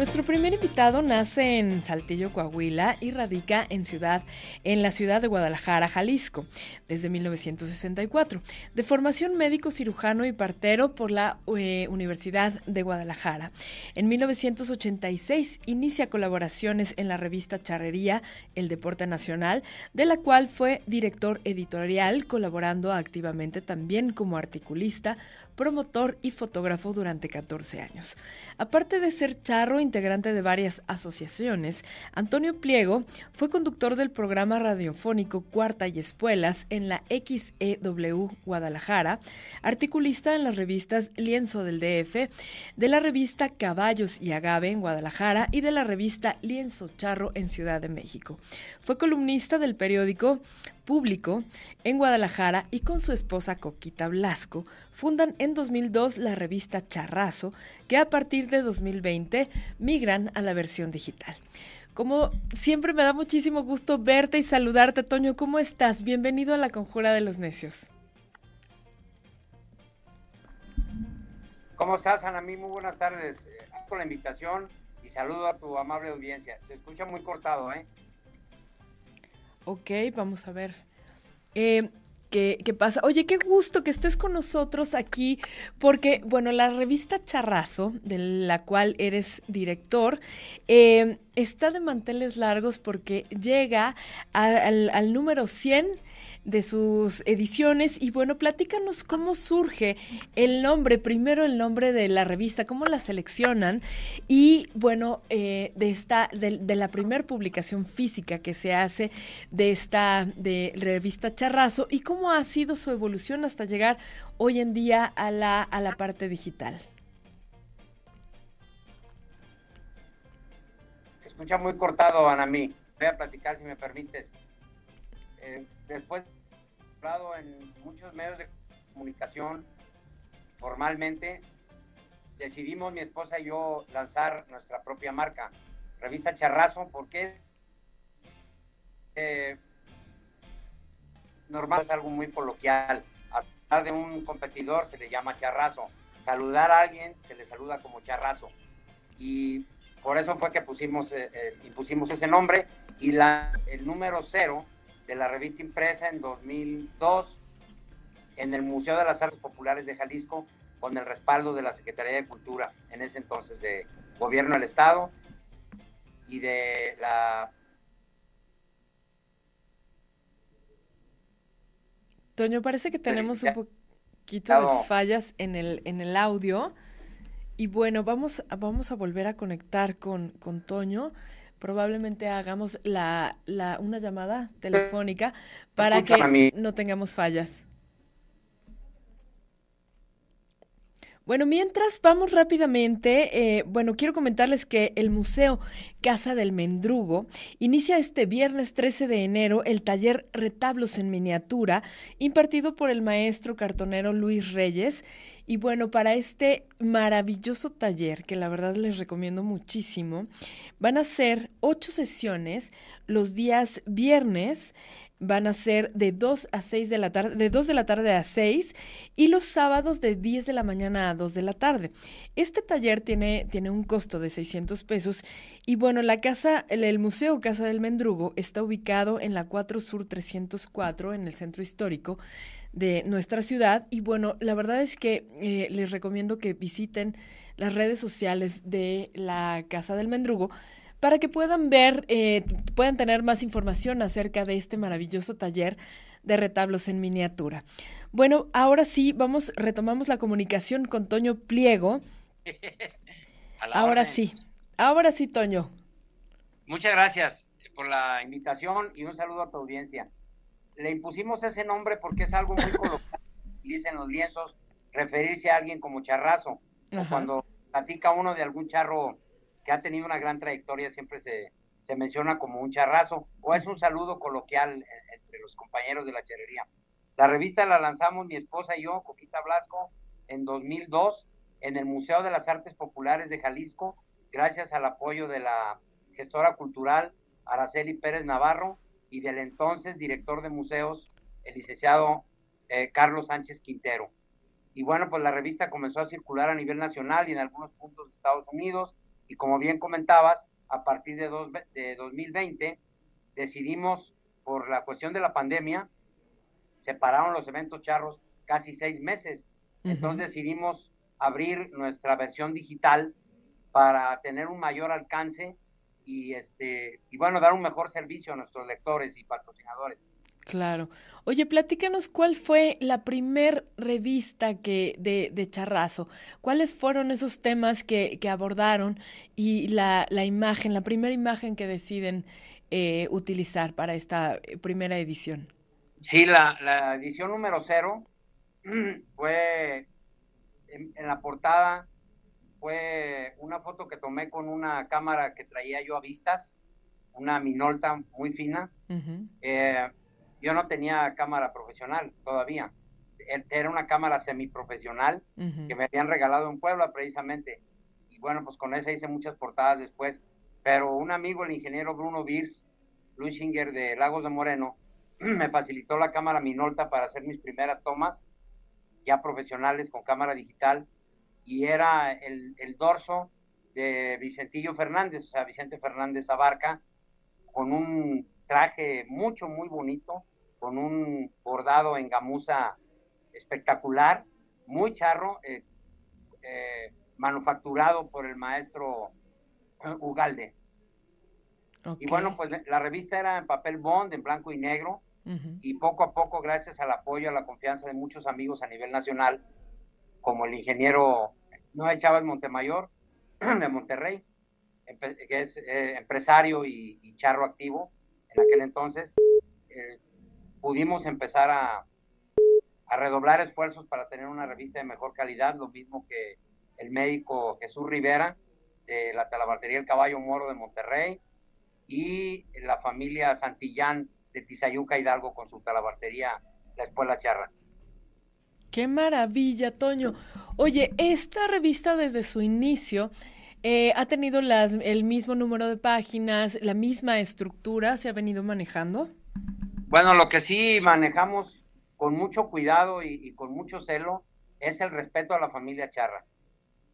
Nuestro primer invitado nace en Saltillo, Coahuila y radica en ciudad en la ciudad de Guadalajara, Jalisco, desde 1964. De formación médico cirujano y partero por la eh, Universidad de Guadalajara. En 1986 inicia colaboraciones en la revista Charrería El Deporte Nacional, de la cual fue director editorial, colaborando activamente también como articulista, promotor y fotógrafo durante 14 años. Aparte de ser charro, integrante de varias asociaciones, Antonio Pliego fue conductor del programa radiofónico Cuarta y Espuelas en la XEW Guadalajara, articulista en las revistas Lienzo del DF, de la revista Caballos y Agave en Guadalajara y de la revista Lienzo Charro en Ciudad de México. Fue columnista del periódico público en Guadalajara y con su esposa Coquita Blasco fundan en 2002 la revista Charrazo, que a partir de 2020 migran a la versión digital. Como siempre me da muchísimo gusto verte y saludarte, Toño. ¿Cómo estás? Bienvenido a la Conjura de los Necios. ¿Cómo estás, Ana? Muy buenas tardes. Gracias por la invitación y saludo a tu amable audiencia. Se escucha muy cortado, ¿eh? Ok, vamos a ver. Eh, ¿Qué, pasa? Oye, qué gusto que estés con nosotros aquí, porque, bueno, la revista Charrazo, de la cual eres director, eh, está de manteles largos porque llega al, al número 100 de sus ediciones. Y bueno, platícanos cómo surge el nombre, primero el nombre de la revista, cómo la seleccionan y bueno, eh, de esta, de, la primera publicación física que se hace de esta de revista Charrazo y cómo ha sido su evolución hasta llegar hoy en día a la, a la parte digital. Escucha muy cortado, Anamí. Voy a platicar si me permites. Eh, después hablado en muchos medios de comunicación formalmente, decidimos mi esposa y yo lanzar nuestra propia marca, Revista Charrazo, porque eh, normal es algo muy coloquial. Hablar de un competidor se le llama charrazo. Saludar a alguien se le saluda como charrazo. Y por eso fue que pusimos, eh, eh, ese nombre. Y la, el número cero de la revista impresa en 2002 en el Museo de las Artes Populares de Jalisco con el respaldo de la Secretaría de Cultura en ese entonces de Gobierno del Estado y de la... Toño, parece que tenemos un poquito de fallas en el, en el audio. Y bueno, vamos, vamos a volver a conectar con, con Toño probablemente hagamos la, la, una llamada telefónica para que no tengamos fallas. Bueno, mientras vamos rápidamente, eh, bueno, quiero comentarles que el Museo Casa del Mendrugo inicia este viernes 13 de enero el taller Retablos en Miniatura, impartido por el maestro cartonero Luis Reyes. Y bueno, para este maravilloso taller, que la verdad les recomiendo muchísimo, van a ser ocho sesiones los días viernes van a ser de 2 a 6 de la tarde, de 2 de la tarde a 6 y los sábados de 10 de la mañana a 2 de la tarde. Este taller tiene, tiene un costo de 600 pesos y bueno, la casa, el, Museo Casa del Mendrugo está ubicado en la 4 Sur 304 en el centro histórico de nuestra ciudad y bueno, la verdad es que eh, les recomiendo que visiten las redes sociales de la Casa del Mendrugo para que puedan ver, eh, puedan tener más información acerca de este maravilloso taller de retablos en miniatura. Bueno, ahora sí, vamos, retomamos la comunicación con Toño Pliego. ahora sí, ahora sí, Toño. Muchas gracias por la invitación y un saludo a tu audiencia. Le impusimos ese nombre porque es algo muy coloquial, dicen los lienzos, referirse a alguien como charrazo. O cuando platica uno de algún charro que ha tenido una gran trayectoria, siempre se, se menciona como un charrazo, o es un saludo coloquial entre los compañeros de la charrería. La revista la lanzamos mi esposa y yo, Coquita Blasco, en 2002 en el Museo de las Artes Populares de Jalisco, gracias al apoyo de la gestora cultural Araceli Pérez Navarro y del entonces director de museos, el licenciado eh, Carlos Sánchez Quintero. Y bueno, pues la revista comenzó a circular a nivel nacional y en algunos puntos de Estados Unidos. Y como bien comentabas, a partir de, dos, de 2020 decidimos, por la cuestión de la pandemia, separaron los eventos charros casi seis meses. Entonces decidimos abrir nuestra versión digital para tener un mayor alcance y este y bueno dar un mejor servicio a nuestros lectores y patrocinadores. Claro. Oye, platícanos cuál fue la primer revista que de, de Charrazo. ¿Cuáles fueron esos temas que, que abordaron y la, la, imagen, la primera imagen que deciden eh, utilizar para esta primera edición? Sí, la, la edición número cero fue en, en, la portada fue una foto que tomé con una cámara que traía yo a vistas, una Minolta muy fina. Uh -huh. eh, yo no tenía cámara profesional todavía. Er, era una cámara semiprofesional uh -huh. que me habían regalado en Puebla precisamente. Y bueno, pues con esa hice muchas portadas después. Pero un amigo, el ingeniero Bruno Birs, Luisinger de Lagos de Moreno, me facilitó la cámara Minolta para hacer mis primeras tomas ya profesionales con cámara digital y era el, el, dorso de Vicentillo Fernández, o sea, Vicente Fernández Abarca, con un traje mucho, muy bonito, con un bordado en gamuza espectacular, muy charro, eh, eh, manufacturado por el maestro Ugalde. Okay. Y bueno, pues la revista era en papel bond, en blanco y negro, uh -huh. y poco a poco, gracias al apoyo, a la confianza de muchos amigos a nivel nacional, como el ingeniero Noé Chávez Montemayor de Monterrey, que es eh, empresario y, y, charro activo en aquel entonces, eh, pudimos empezar a, redoblar esfuerzos para tener una revista de mejor calidad, lo mismo que el médico Jesús Rivera de la Talabartería El Caballo Moro de Monterrey y la familia Santillán de Tizayuca Hidalgo con su talabartería La Espuela Charra. Qué maravilla, Toño. Oye, esta revista desde su inicio eh, ha tenido las, el mismo número de páginas, la misma estructura, se ha venido manejando. Bueno, lo que sí manejamos con mucho cuidado y, y con mucho celo es el respeto a la familia Charra,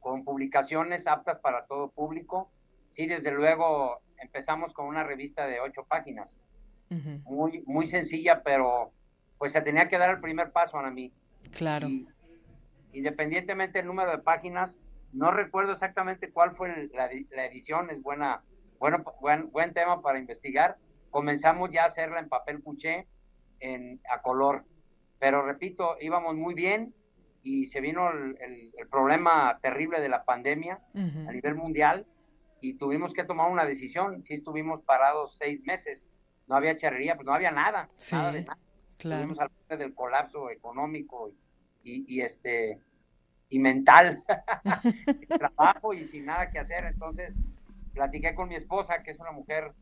con publicaciones aptas para todo público. Sí, desde luego empezamos con una revista de ocho páginas, uh -huh. muy, muy sencilla, pero pues se tenía que dar el primer paso a mí. Claro. Y, independientemente del número de páginas, no recuerdo exactamente cuál fue la, la, edición, es buena, bueno, buen, buen tema para investigar. Comenzamos ya a hacerla en papel cuché, en, a color, pero repito, íbamos muy bien y se vino el, el, el problema terrible de la pandemia uh -huh. a nivel mundial y tuvimos que tomar una decisión. Sí estuvimos parados seis meses, no había charrería, pues no había nada, sí, nada de nada. Claro. Estuvimos al borde del colapso económico y, y, y este y mental, trabajo y sin nada que hacer. Entonces platiqué con mi esposa, que es una mujer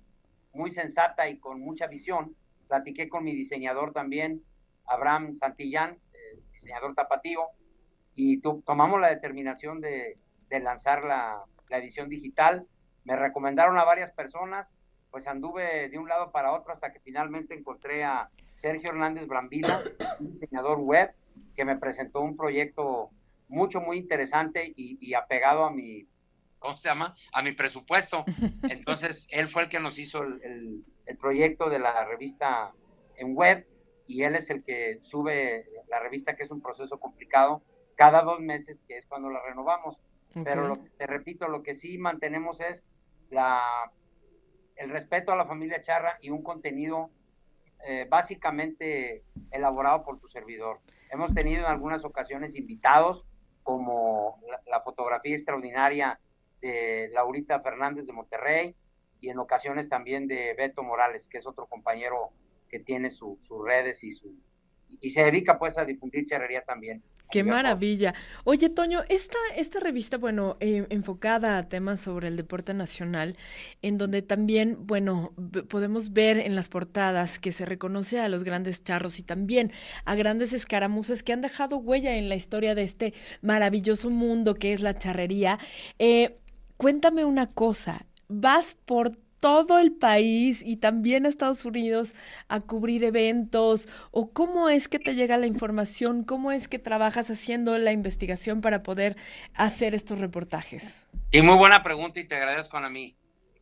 muy sensata y con mucha visión. Platiqué con mi diseñador también, Abraham Santillán, diseñador tapatío, y tomamos la determinación de, lanzar la, edición digital. Me recomendaron a varias personas, pues anduve de un lado para otro hasta que finalmente encontré a Sergio Hernández Brambila, un diseñador web, que me presentó un proyecto mucho, muy interesante y, apegado a mi, ¿cómo se llama? A mi presupuesto. Entonces, él fue el que nos hizo el, el, el, proyecto de la revista en web y él es el que sube la revista, que es un proceso complicado, cada dos meses, que es cuando la renovamos. Okay. Pero lo, te repito, lo que sí mantenemos es la, el respeto a la familia Charra y un contenido eh, básicamente elaborado por tu servidor. Hemos tenido en algunas ocasiones invitados, como la, la, fotografía extraordinaria de Laurita Fernández de Monterrey y en ocasiones también de Beto Morales, que es otro compañero que tiene sus su redes y su y se dedica pues a difundir charrería también. Qué maravilla. Oye, Toño, esta, esta revista, bueno, eh, enfocada a temas sobre el deporte nacional, en donde también, bueno, podemos ver en las portadas que se reconoce a los grandes charros y también a grandes escaramuzas que han dejado huella en la historia de este maravilloso mundo que es la charrería. Eh, cuéntame una cosa, vas por todo el país y también a Estados Unidos a cubrir eventos? ¿O cómo es que te llega la información? ¿Cómo es que trabajas haciendo la investigación para poder hacer estos reportajes? Y muy buena pregunta y te agradezco a mí.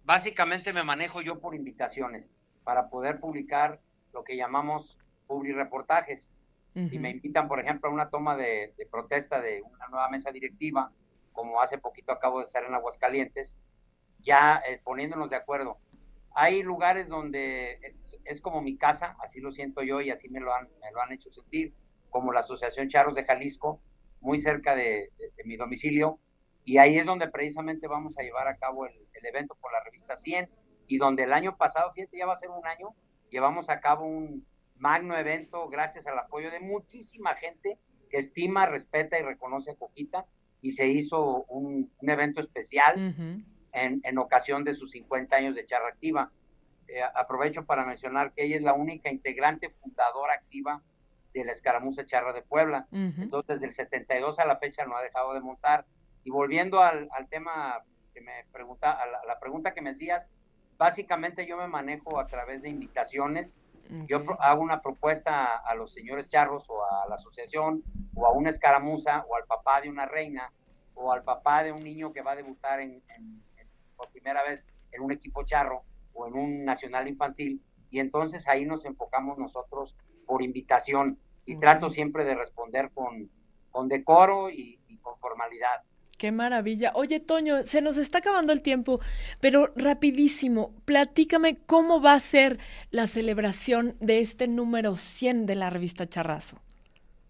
Básicamente me manejo yo por invitaciones para poder publicar lo que llamamos publireportajes. Si me invitan, por ejemplo, a una toma de, protesta de una nueva mesa directiva, como hace poquito acabo de estar en Aguascalientes, ya eh, poniéndonos de acuerdo. Hay lugares donde es, como mi casa, así lo siento yo y así me lo han, me lo han hecho sentir, como la Asociación Charros de Jalisco, muy cerca de, mi domicilio, y ahí es donde precisamente vamos a llevar a cabo el, evento por la revista 100, y donde el año pasado, fíjate, ya va a ser un año, llevamos a cabo un, magno evento gracias al apoyo de muchísima gente que estima, respeta y reconoce a Coquita y se hizo un, evento especial en, en, ocasión de sus 50 años de charra activa. Eh, aprovecho para mencionar que ella es la única integrante fundadora activa de la escaramuza charra de Puebla. Entonces, desde el 72 a la fecha no ha dejado de montar. Y volviendo al, al tema que me pregunta, a la, a la pregunta que me hacías, básicamente yo me manejo a través de invitaciones yo hago una propuesta a, los señores charros o a la asociación o a una escaramuza o al papá de una reina o al papá de un niño que va a debutar en, por primera vez en un equipo charro o en un nacional infantil. Y entonces ahí nos enfocamos nosotros por invitación. Y trato siempre de responder con, con decoro y con formalidad. Qué maravilla. Oye, Toño, se nos está acabando el tiempo, pero rapidísimo, platícame cómo va a ser la celebración de este número 100 de la revista Charrazo.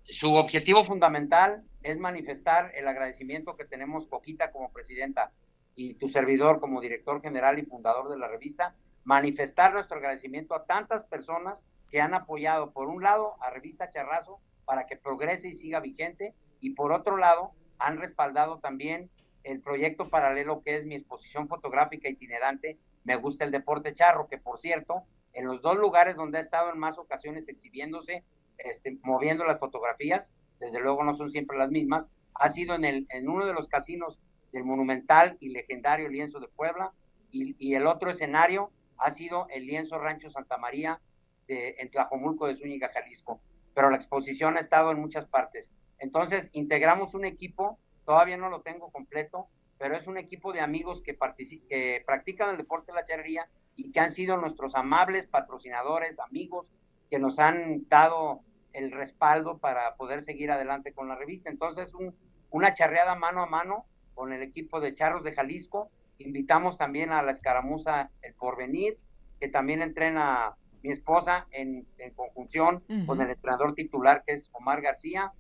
Su objetivo fundamental es manifestar el agradecimiento que tenemos Coquita como presidenta y tu servidor como director general y fundador de la revista, manifestar nuestro agradecimiento a tantas personas que han apoyado, por un lado, a Revista Charrazo para que progrese y siga vigente, y por otro lado, han respaldado también el proyecto paralelo que es mi exposición fotográfica itinerante Me gusta el deporte charro, que por cierto, en los dos lugares donde ha estado en más ocasiones exhibiéndose, este, moviendo las fotografías, desde luego no son siempre las mismas, ha sido en, el, en uno de los casinos del monumental y legendario lienzo de Puebla, y, el otro escenario ha sido el lienzo Rancho Santa María de, en Tlajomulco de Zúñiga, Jalisco. Pero la exposición ha estado en muchas partes. Entonces, integramos un equipo, todavía no lo tengo completo, pero es un equipo de amigos que, que practican el deporte de la charrería y que han sido nuestros amables patrocinadores, amigos, que nos han dado el respaldo para poder seguir adelante con la revista. Entonces, una charreada mano a mano con el equipo de Charros de Jalisco. Invitamos también a la escaramuza El Porvenir, que también entrena mi esposa en, conjunción con el entrenador titular, que es Omar García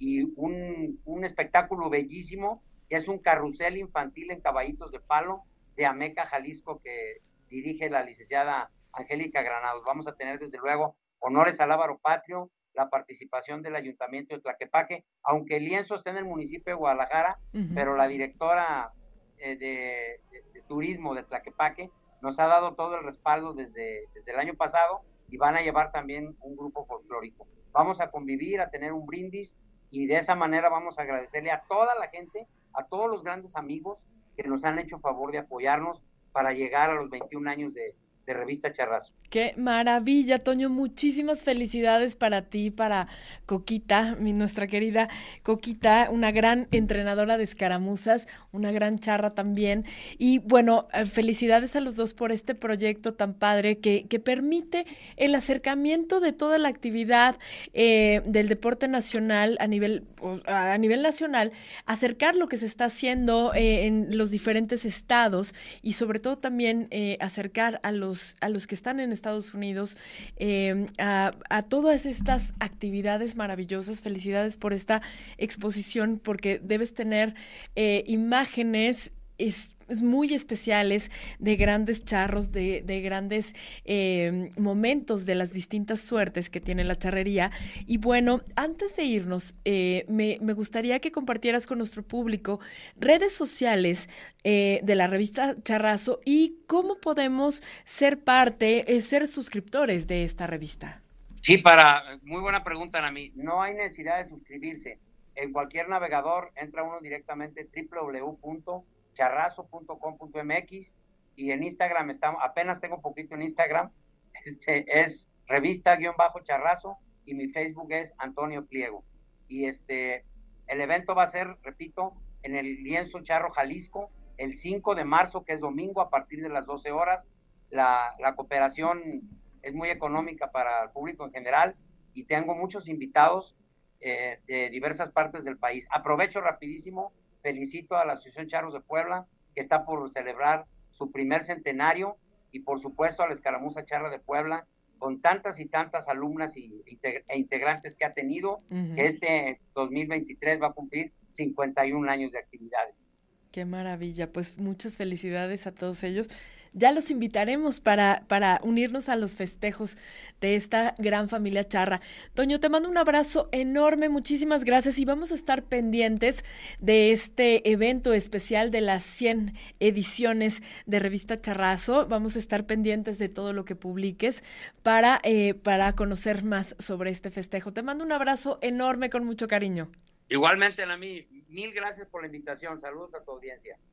y un, un espectáculo bellísimo, que es un carrusel infantil en caballitos de palo de Ameca, Jalisco, que dirige la licenciada Angélica Granados. Vamos a tener desde luego honores al Ávaro Patrio, la participación del Ayuntamiento de Tlaquepaque, aunque el lienzo está en el municipio de Guadalajara, pero la directora eh, de, de, turismo de Tlaquepaque nos ha dado todo el respaldo desde, desde el año pasado y van a llevar también un grupo folclórico. Vamos a convivir, a tener un brindis y de esa manera vamos a agradecerle a toda la gente, a todos los grandes amigos que nos han hecho favor de apoyarnos para llegar a los 21 años de, Revista Charrazo. Qué maravilla, Toño. Muchísimas felicidades para ti, para Coquita, nuestra querida Coquita, una gran entrenadora de escaramuzas, una gran charra también. Y bueno, eh, felicidades a los dos por este proyecto tan padre que, que permite el acercamiento de toda la actividad eh, del deporte nacional a nivel, a nivel nacional, acercar lo que se está haciendo eh, en los diferentes estados y sobre todo también acercar a los a los que están en Estados Unidos, em, a, todas estas actividades maravillosas. Felicidades por esta exposición, porque debes tener eh, imágenes es, muy especiales de grandes charros, de, de grandes em, momentos de las distintas suertes que tiene la charrería. Y bueno, antes de irnos, eh, me, me, gustaría que compartieras con nuestro público redes sociales eh, de la revista Charrazo y cómo podemos ser parte, eh, ser suscriptores de esta revista. Sí, para, muy buena pregunta, Nami. No hay necesidad de suscribirse. En cualquier navegador entra uno directamente www charrazo.com.mx y en Instagram estamos, apenas tengo un poquito en Instagram, este es revista-charrazo y mi Facebook es Antonio Pliego. Y este, el evento va a ser, repito, en el Lienzo Charro Jalisco, el 5 de marzo, que es domingo, a partir de las 12 horas. La, la cooperación es muy económica para el público en general y tengo muchos invitados eh, de diversas partes del país. Aprovecho rapidísimo, felicito a la Asociación Charros de Puebla, que está por celebrar su primer centenario, y por supuesto a la Escaramuza Charra de Puebla, con tantas y tantas alumnas y, e integrantes que ha tenido, que este 2023 va a cumplir 51 años de actividades. Qué maravilla, pues muchas felicidades a todos ellos ya los invitaremos para, para unirnos a los festejos de esta gran familia charra. Toño, te mando un abrazo enorme, muchísimas gracias y vamos a estar pendientes de este evento especial de las 100 ediciones de Revista Charrazo. Vamos a estar pendientes de todo lo que publiques para, eh, para conocer más sobre este festejo. Te mando un abrazo enorme con mucho cariño. Igualmente, mí mil gracias por la invitación. Saludos a tu audiencia.